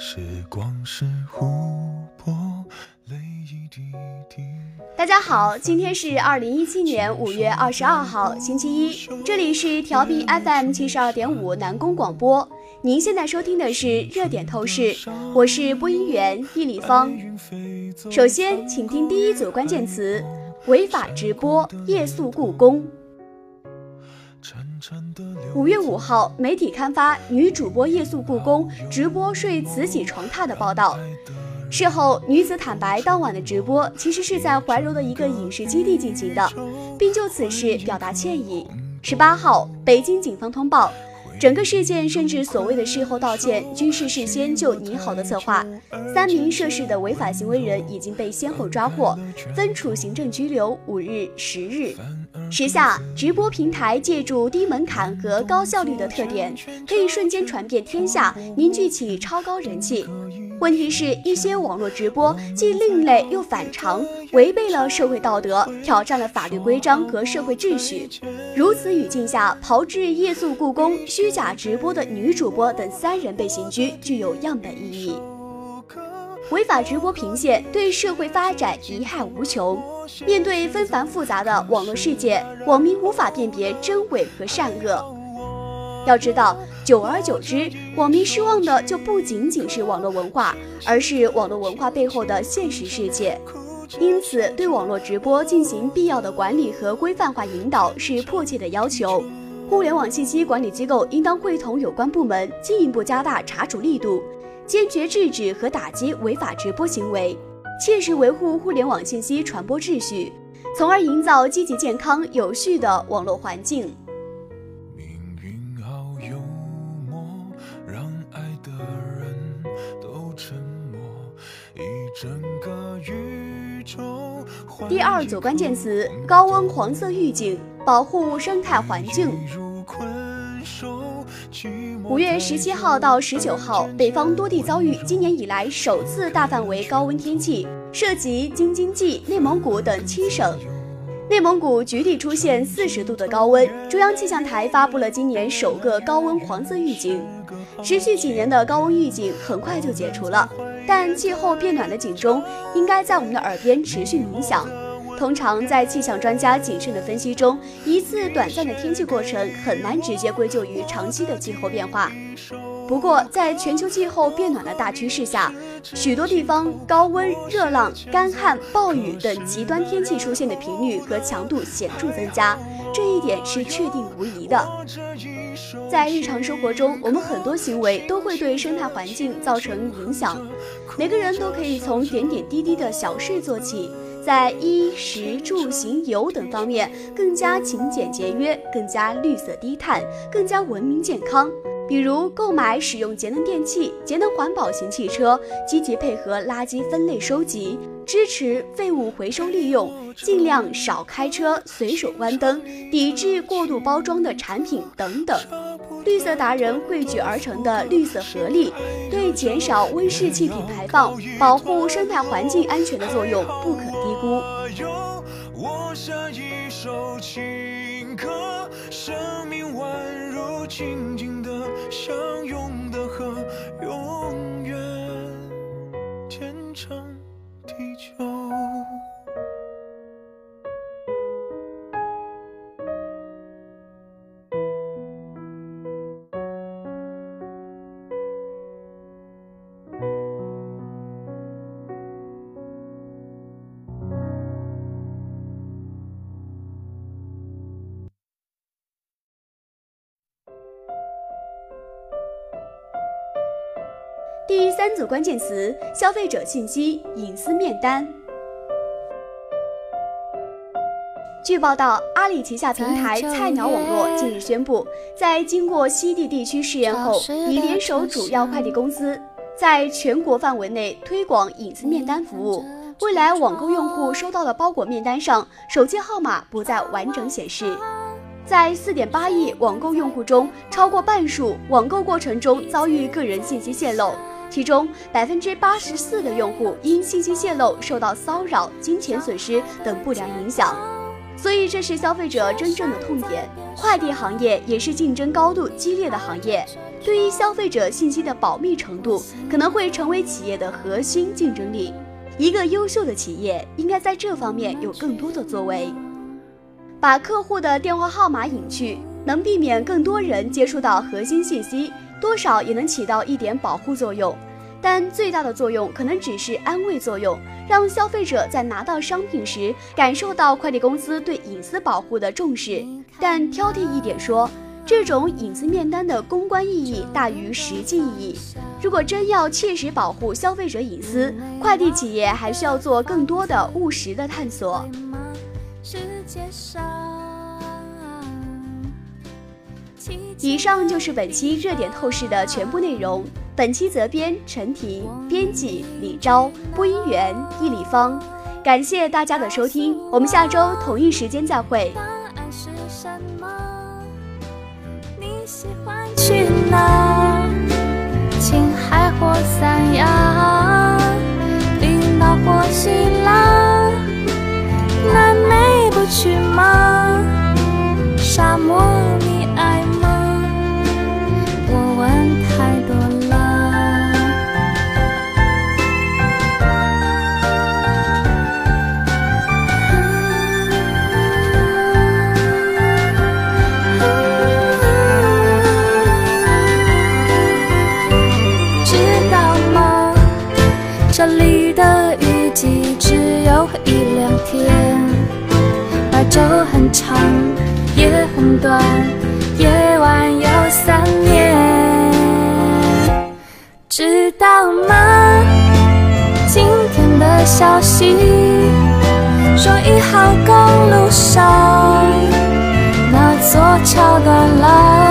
时光是湖泊，泪一滴滴。大家好，今天是二零一七年五月二十二号，星期一，这里是调频 FM 七十二点五南宫广播。您现在收听的是热点透视，我是播音员易立方。首先，请听第一组关键词：违法直播夜宿故宫。五月五号，媒体刊发女主播夜宿故宫直播睡慈禧床榻的报道。事后，女子坦白，当晚的直播其实是在怀柔的一个影视基地进行的，并就此事表达歉意。十八号，北京警方通报。整个事件甚至所谓的事后道歉，均是事先就拟好的策划。三名涉事的违法行为人已经被先后抓获，分处行政拘留五日、十日。时下，直播平台借助低门槛和高效率的特点，可以瞬间传遍天下，凝聚起超高人气。问题是，一些网络直播既另类又反常，违背了社会道德，挑战了法律规章和社会秩序。如此语境下，炮制夜宿故宫、虚假直播的女主播等三人被刑拘，具有样本意义。违法直播频现，对社会发展贻害无穷。面对纷繁复杂的网络世界，网民无法辨别真伪和善恶。要知道，久而久之，网民失望的就不仅仅是网络文化，而是网络文化背后的现实世界。因此，对网络直播进行必要的管理和规范化引导是迫切的要求。互联网信息管理机构应当会同有关部门进一步加大查处力度，坚决制止和打击违法直播行为，切实维护互联网信息传播秩序，从而营造积极、健康、有序的网络环境。第二组关键词：高温黄色预警，保护生态环境。五月十七号到十九号，北方多地遭遇今年以来首次大范围高温天气，涉及京津冀、内蒙古等七省。内蒙古局地出现四十度的高温，中央气象台发布了今年首个高温黄色预警。持续几年的高温预警很快就解除了，但气候变暖的警钟应该在我们的耳边持续鸣响。通常在气象专家谨慎的分析中，一次短暂的天气过程很难直接归咎于长期的气候变化。不过，在全球气候变暖的大趋势下，许多地方高温、热浪、干旱、暴雨等极端天气出现的频率和强度显著增加，这一点是确定无疑的。在日常生活中，我们很多行为都会对生态环境造成影响。每个人都可以从点点滴滴的小事做起，在衣食住行游等方面更加勤俭节约，更加绿色低碳，更加文明健康。比如购买使用节能电器、节能环保型汽车，积极配合垃圾分类收集，支持废物回收利用，尽量少开车、随手关灯，抵制过度包装的产品等等。绿色达人汇聚而成的绿色合力，对减少温室气体排放、保护生态环境安全的作用不可我有。我下一首情歌，生命宛如静静的相拥的河，永远天长地久。第三组关键词：消费者信息隐私面单。据报道，阿里旗下平台菜鸟网络近日宣布，在经过西地地区试验后，已联手主要快递公司，在全国范围内推广隐私面单服务。未来，网购用户收到的包裹面单上，手机号码不再完整显示。在四点八亿网购用户中，超过半数网购过程中遭遇个人信息泄露。其中，百分之八十四的用户因信息泄露受到骚扰、金钱损失等不良影响。所以这是消费者真正的痛点。快递行业也是竞争高度激烈的行业，对于消费者信息的保密程度，可能会成为企业的核心竞争力。一个优秀的企业应该在这方面有更多的作为，把客户的电话号码隐去，能避免更多人接触到核心信息，多少也能起到一点保护作用。但最大的作用可能只是安慰作用，让消费者在拿到商品时感受到快递公司对隐私保护的重视。但挑剔一点说，这种隐私面单的公关意义大于实际意义。如果真要切实保护消费者隐私，快递企业还需要做更多的务实的探索。以上就是本期热点透视的全部内容。本期责编陈婷，编辑李昭，播音员易立方。感谢大家的收听，我们下周同一时间再会。答案是什么？你喜欢去哪？昼很长也很短，夜晚有三年，知道吗？今天的消息说一号公路上那座桥断了，